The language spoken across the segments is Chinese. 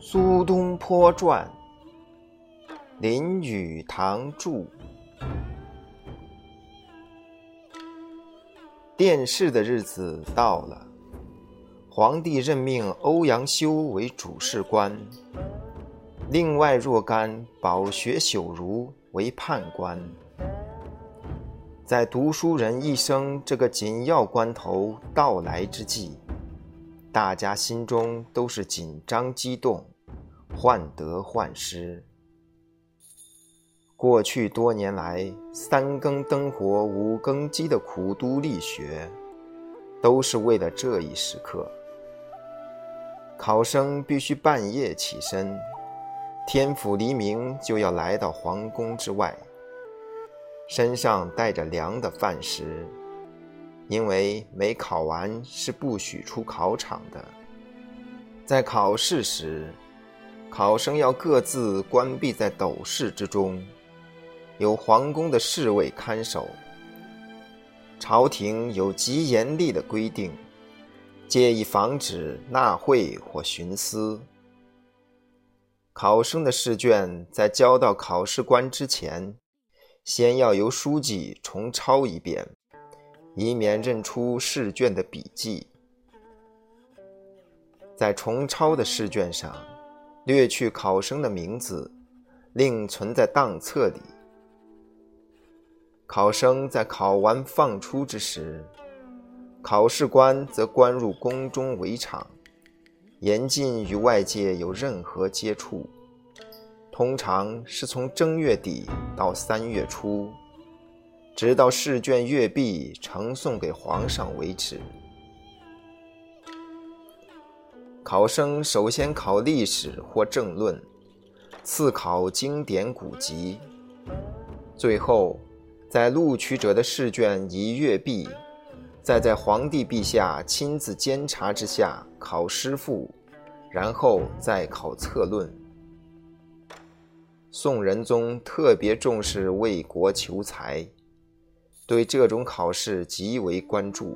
苏东坡传，林语堂著。殿试的日子到了，皇帝任命欧阳修为主事官，另外若干饱学朽儒为判官。在读书人一生这个紧要关头到来之际，大家心中都是紧张激动。患得患失。过去多年来，三更灯火五更鸡的苦读力学，都是为了这一时刻。考生必须半夜起身，天府黎明就要来到皇宫之外，身上带着凉的饭食，因为没考完是不许出考场的。在考试时。考生要各自关闭在斗室之中，有皇宫的侍卫看守。朝廷有极严厉的规定，借以防止纳贿或徇私。考生的试卷在交到考试官之前，先要由书记重抄一遍，以免认出试卷的笔迹。在重抄的试卷上。略去考生的名字，另存在档册里。考生在考完放出之时，考试官则关入宫中围场，严禁与外界有任何接触。通常是从正月底到三月初，直到试卷阅毕呈送给皇上为止。考生首先考历史或政论，次考经典古籍，最后在录取者的试卷已阅毕，再在皇帝陛下亲自监察之下考诗赋，然后再考策论。宋仁宗特别重视为国求才，对这种考试极为关注。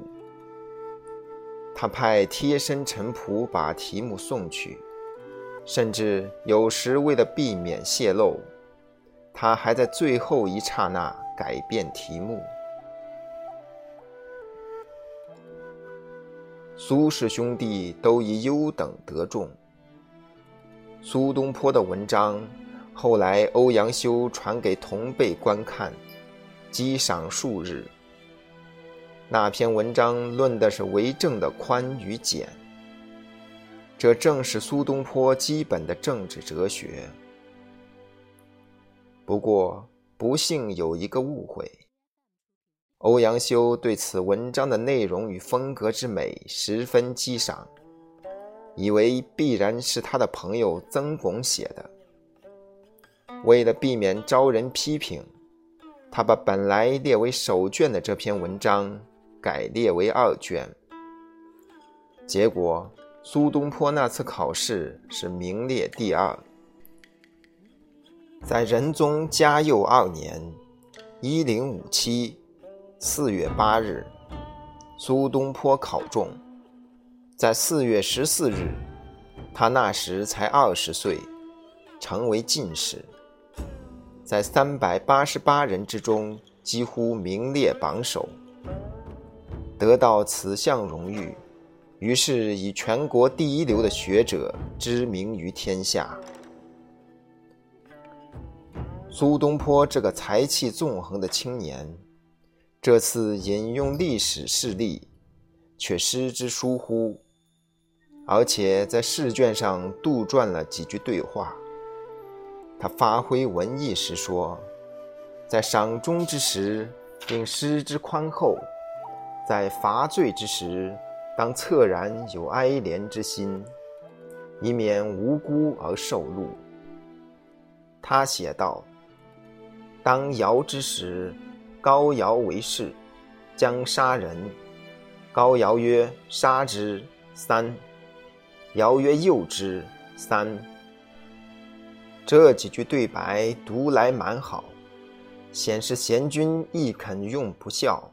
他派贴身臣仆把题目送去，甚至有时为了避免泄露，他还在最后一刹那改变题目。苏氏兄弟都以优等得中。苏东坡的文章后来欧阳修传给同辈观看，激赏数日。那篇文章论的是为政的宽与简，这正是苏东坡基本的政治哲学。不过不幸有一个误会，欧阳修对此文章的内容与风格之美十分激赏，以为必然是他的朋友曾巩写的。为了避免招人批评，他把本来列为首卷的这篇文章。改列为二卷，结果苏东坡那次考试是名列第二。在仁宗嘉佑二年（一零五七）四月八日，苏东坡考中。在四月十四日，他那时才二十岁，成为进士，在三百八十八人之中几乎名列榜首。得到此项荣誉，于是以全国第一流的学者知名于天下。苏东坡这个才气纵横的青年，这次引用历史事例，却失之疏忽，而且在试卷上杜撰了几句对话。他发挥文艺时说：“在赏终之时，应施之宽厚。”在罚罪之时，当恻然有哀怜之心，以免无辜而受戮。他写道：“当尧之时，高尧为士，将杀人。高尧曰：“杀之。”三。尧曰：“诱之。”三。这几句对白读来蛮好，显示贤君亦肯用不孝，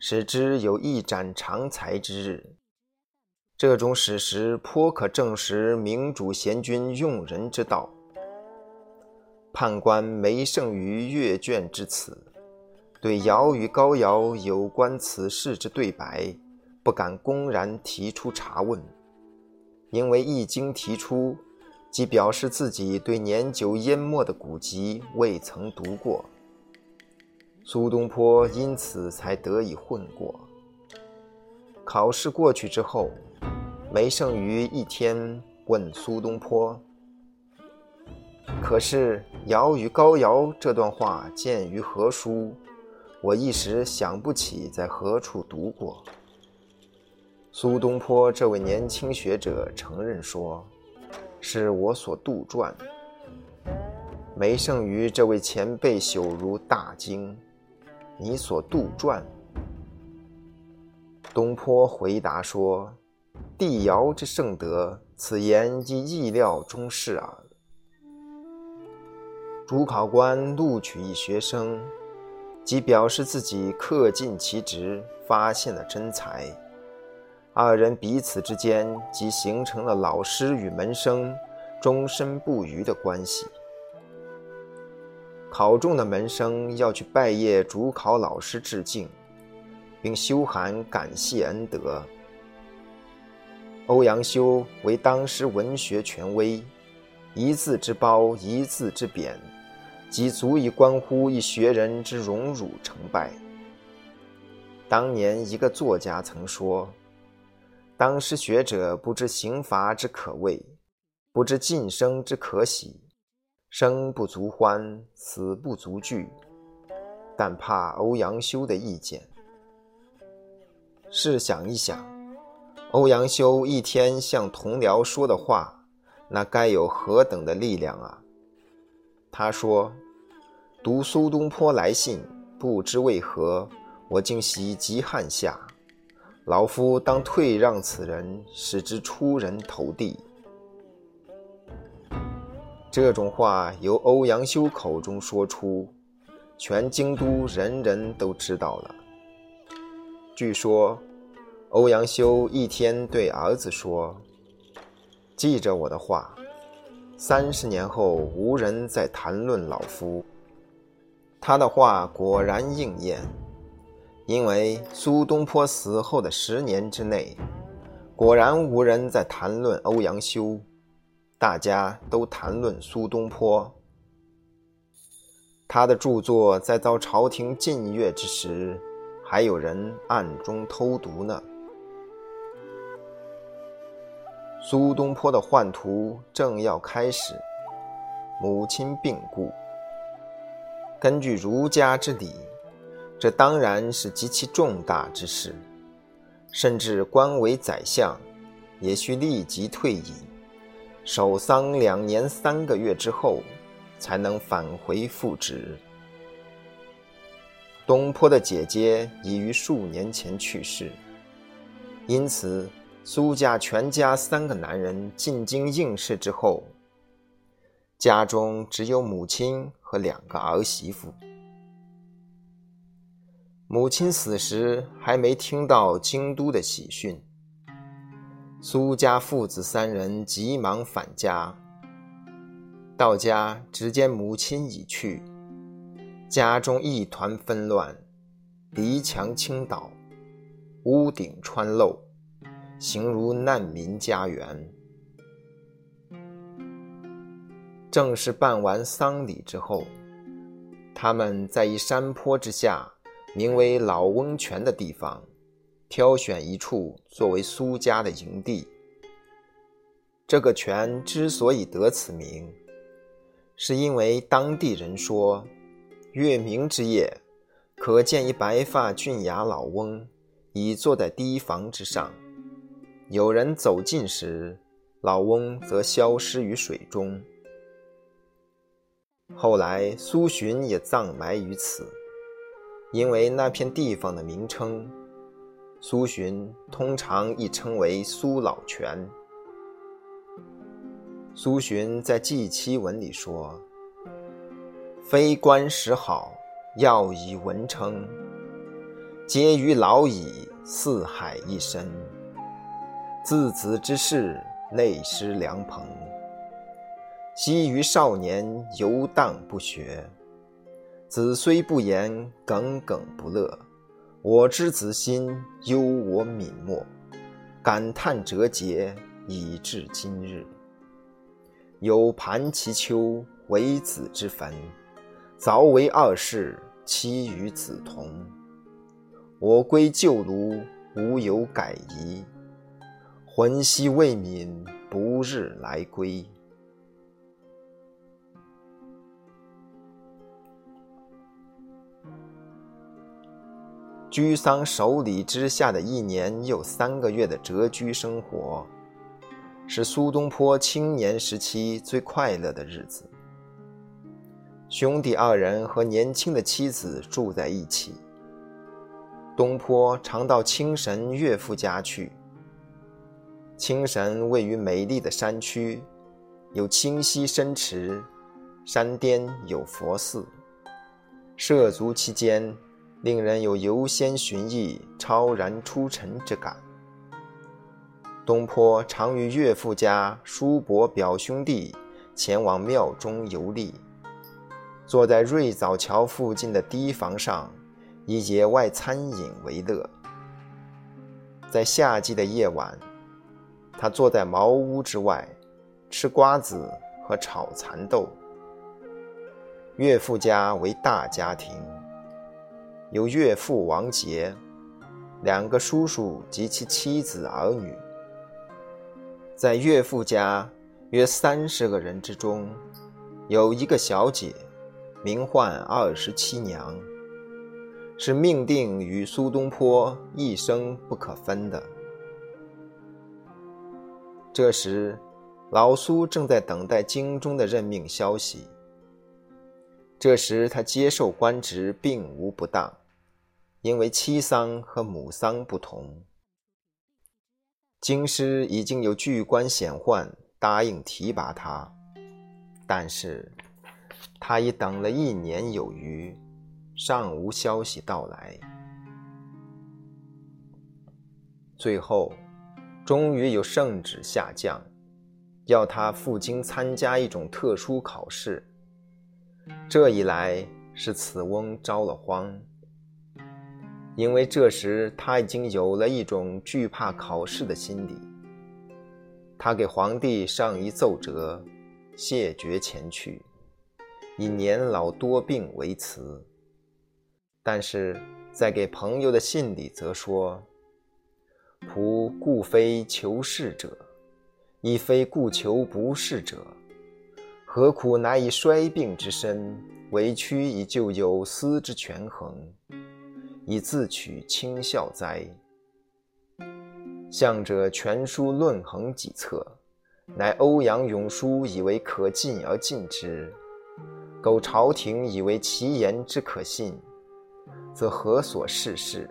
使之有一展长才之日。这种史实颇可证实明主贤君用人之道。判官梅圣于阅卷之词，对尧与高尧有关此事之对白，不敢公然提出查问，因为一经提出，即表示自己对年久淹没的古籍未曾读过。苏东坡因此才得以混过。考试过去之后，梅圣于一天问苏东坡。可是尧与高尧这段话见于何书？我一时想不起在何处读过。苏东坡这位年轻学者承认说：“是我所杜撰。”梅圣于这位前辈朽如大惊：“你所杜撰？”东坡回答说：“帝尧之圣德，此言亦意料中事耳。”主考官录取一学生，即表示自己恪尽其职，发现了真才。二人彼此之间即形成了老师与门生终身不渝的关系。考中的门生要去拜谒主考老师致敬，并修函感谢恩德。欧阳修为当时文学权威，一字之褒，一字之贬。即足以关乎一学人之荣辱成败。当年一个作家曾说：“当时学者不知刑罚之可畏，不知晋升之可喜，生不足欢，死不足惧，但怕欧阳修的意见。”试想一想，欧阳修一天向同僚说的话，那该有何等的力量啊！他说。读苏东坡来信，不知为何，我竟喜极汗下。老夫当退让此人，使之出人头地。这种话由欧阳修口中说出，全京都人人都知道了。据说，欧阳修一天对儿子说：“记着我的话，三十年后无人再谈论老夫。”他的话果然应验，因为苏东坡死后的十年之内，果然无人在谈论欧阳修，大家都谈论苏东坡。他的著作在遭朝廷禁阅之时，还有人暗中偷读呢。苏东坡的宦途正要开始，母亲病故。根据儒家之礼，这当然是极其重大之事，甚至官为宰相，也需立即退隐，守丧两年三个月之后，才能返回复职。东坡的姐姐已于数年前去世，因此苏家全家三个男人进京应试之后。家中只有母亲和两个儿媳妇。母亲死时还没听到京都的喜讯，苏家父子三人急忙返家。到家只见母亲已去，家中一团纷乱，篱墙倾倒，屋顶穿漏，形如难民家园。正式办完丧礼之后，他们在一山坡之下，名为老翁泉的地方，挑选一处作为苏家的营地。这个泉之所以得此名，是因为当地人说，月明之夜，可见一白发俊雅老翁，已坐在堤防之上。有人走近时，老翁则消失于水中。后来苏洵也葬埋于此，因为那片地方的名称，苏洵通常亦称为苏老泉。苏洵在祭妻文里说：“非官时好，要以文称。皆于老矣，四海一身。自子之事，内失良朋。昔于少年，游荡不学。子虽不言，耿耿不乐。我知子心，忧我泯没，感叹折节，以至今日。”有盘其丘为子之坟，凿为二世，其与子同。我归旧庐，无有改移。魂兮未泯，不日来归。居丧守礼之下的一年又三个月的谪居生活。是苏东坡青年时期最快乐的日子。兄弟二人和年轻的妻子住在一起。东坡常到清神岳父家去。清神位于美丽的山区，有清溪深池，山巅有佛寺，涉足其间，令人有游仙寻艺、超然出尘之感。东坡常与岳父家叔伯表兄弟前往庙中游历，坐在瑞藻桥附近的堤防上，以野外餐饮为乐。在夏季的夜晚，他坐在茅屋之外，吃瓜子和炒蚕豆。岳父家为大家庭，有岳父王杰，两个叔叔及其妻子儿女。在岳父家约三十个人之中，有一个小姐，名唤二十七娘，是命定与苏东坡一生不可分的。这时，老苏正在等待京中的任命消息。这时他接受官职并无不当，因为妻丧和母丧不同。京师已经有巨官显宦答应提拔他，但是他已等了一年有余，尚无消息到来。最后，终于有圣旨下降，要他赴京参加一种特殊考试。这一来，使此翁着了慌。因为这时他已经有了一种惧怕考试的心理，他给皇帝上一奏折，谢绝前去，以年老多病为辞。但是在给朋友的信里则说：“仆故非求是者，亦非故求不是者，何苦乃以衰病之身，委屈以就有司之权衡？”以自取轻笑哉！向者全书论衡几册，乃欧阳永叔以为可进而进之，苟朝廷以为其言之可信，则何所事事？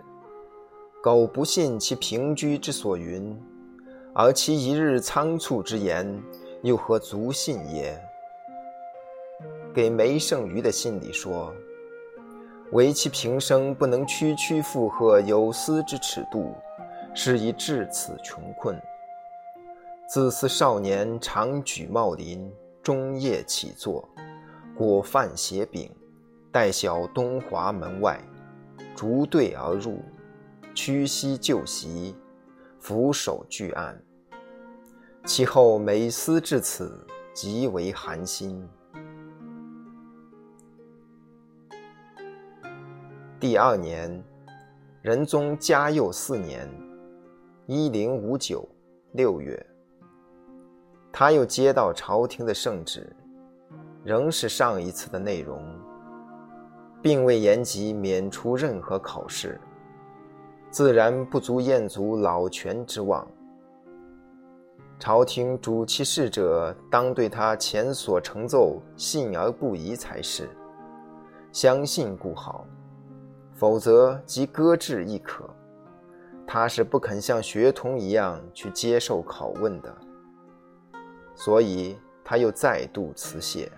苟不信其平居之所云，而其一日仓促之言，又何足信也？给梅圣俞的信里说。唯其平生不能区区负荷有司之尺度，是以至此穷困。自思少年常举茂林，终夜起坐，果饭携饼，待小东华门外，逐队而入，屈膝就席，俯首拒案。其后每思至此，极为寒心。第二年，仁宗嘉佑四年（一零五九）六月，他又接到朝廷的圣旨，仍是上一次的内容，并未言及免除任何考试，自然不足燕族老泉之望。朝廷主其事者，当对他前所成奏信而不疑才是。相信故好，否则即搁置亦可。他是不肯像学童一样去接受拷问的，所以他又再度辞谢。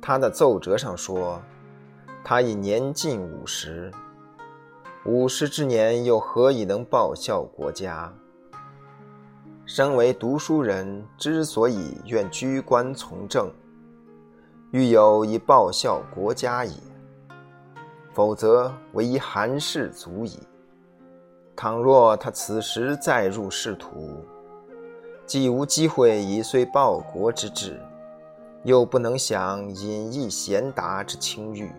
他的奏折上说，他已年近五十，五十之年又何以能报效国家？身为读书人，之所以愿居官从政，欲有以报效国家也。否则，唯一寒士足矣。倘若他此时再入仕途，既无机会以遂报国之志，又不能享隐逸贤达之清誉。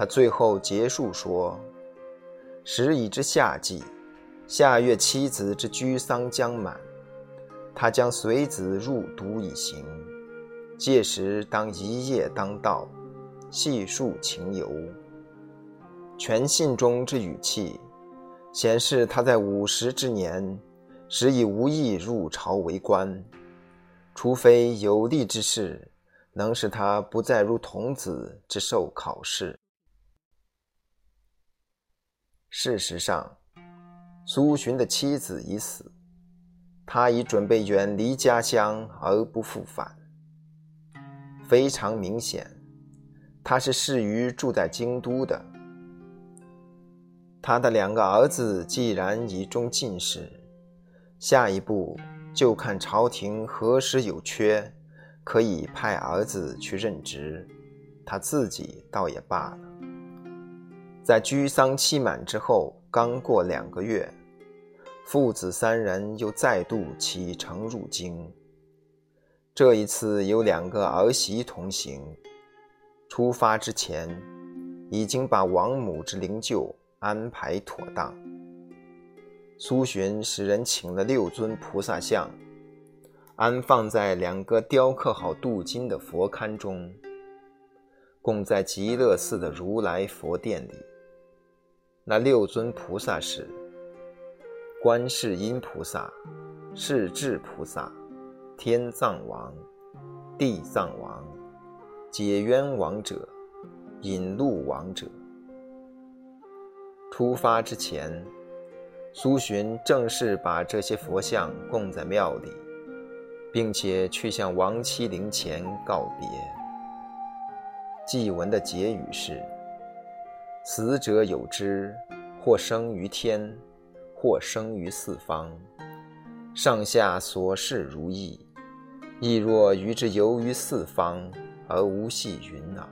他最后结束说：“时已至夏季。”下月妻子之居丧将满，他将随子入都以行。届时当一夜当道，细述情由。全信中之语气，显示他在五十之年，时已无意入朝为官，除非有利之事，能使他不再如童子之受考试。事实上。苏洵的妻子已死，他已准备远离家乡而不复返。非常明显，他是适于住在京都的。他的两个儿子既然已中进士，下一步就看朝廷何时有缺，可以派儿子去任职，他自己倒也罢了。在居丧期满之后，刚过两个月。父子三人又再度启程入京。这一次有两个儿媳同行。出发之前，已经把王母之灵柩安排妥当。苏洵使人请了六尊菩萨像，安放在两个雕刻好镀金的佛龛中，供在极乐寺的如来佛殿里。那六尊菩萨是。观世音菩萨、世智菩萨、天藏王、地藏王、解冤王者、引路王者。出发之前，苏洵正式把这些佛像供在庙里，并且去向亡妻灵前告别。祭文的结语是：“死者有之，或生于天。”或生于四方，上下所事如意，亦若于之游于四方而无系云耳。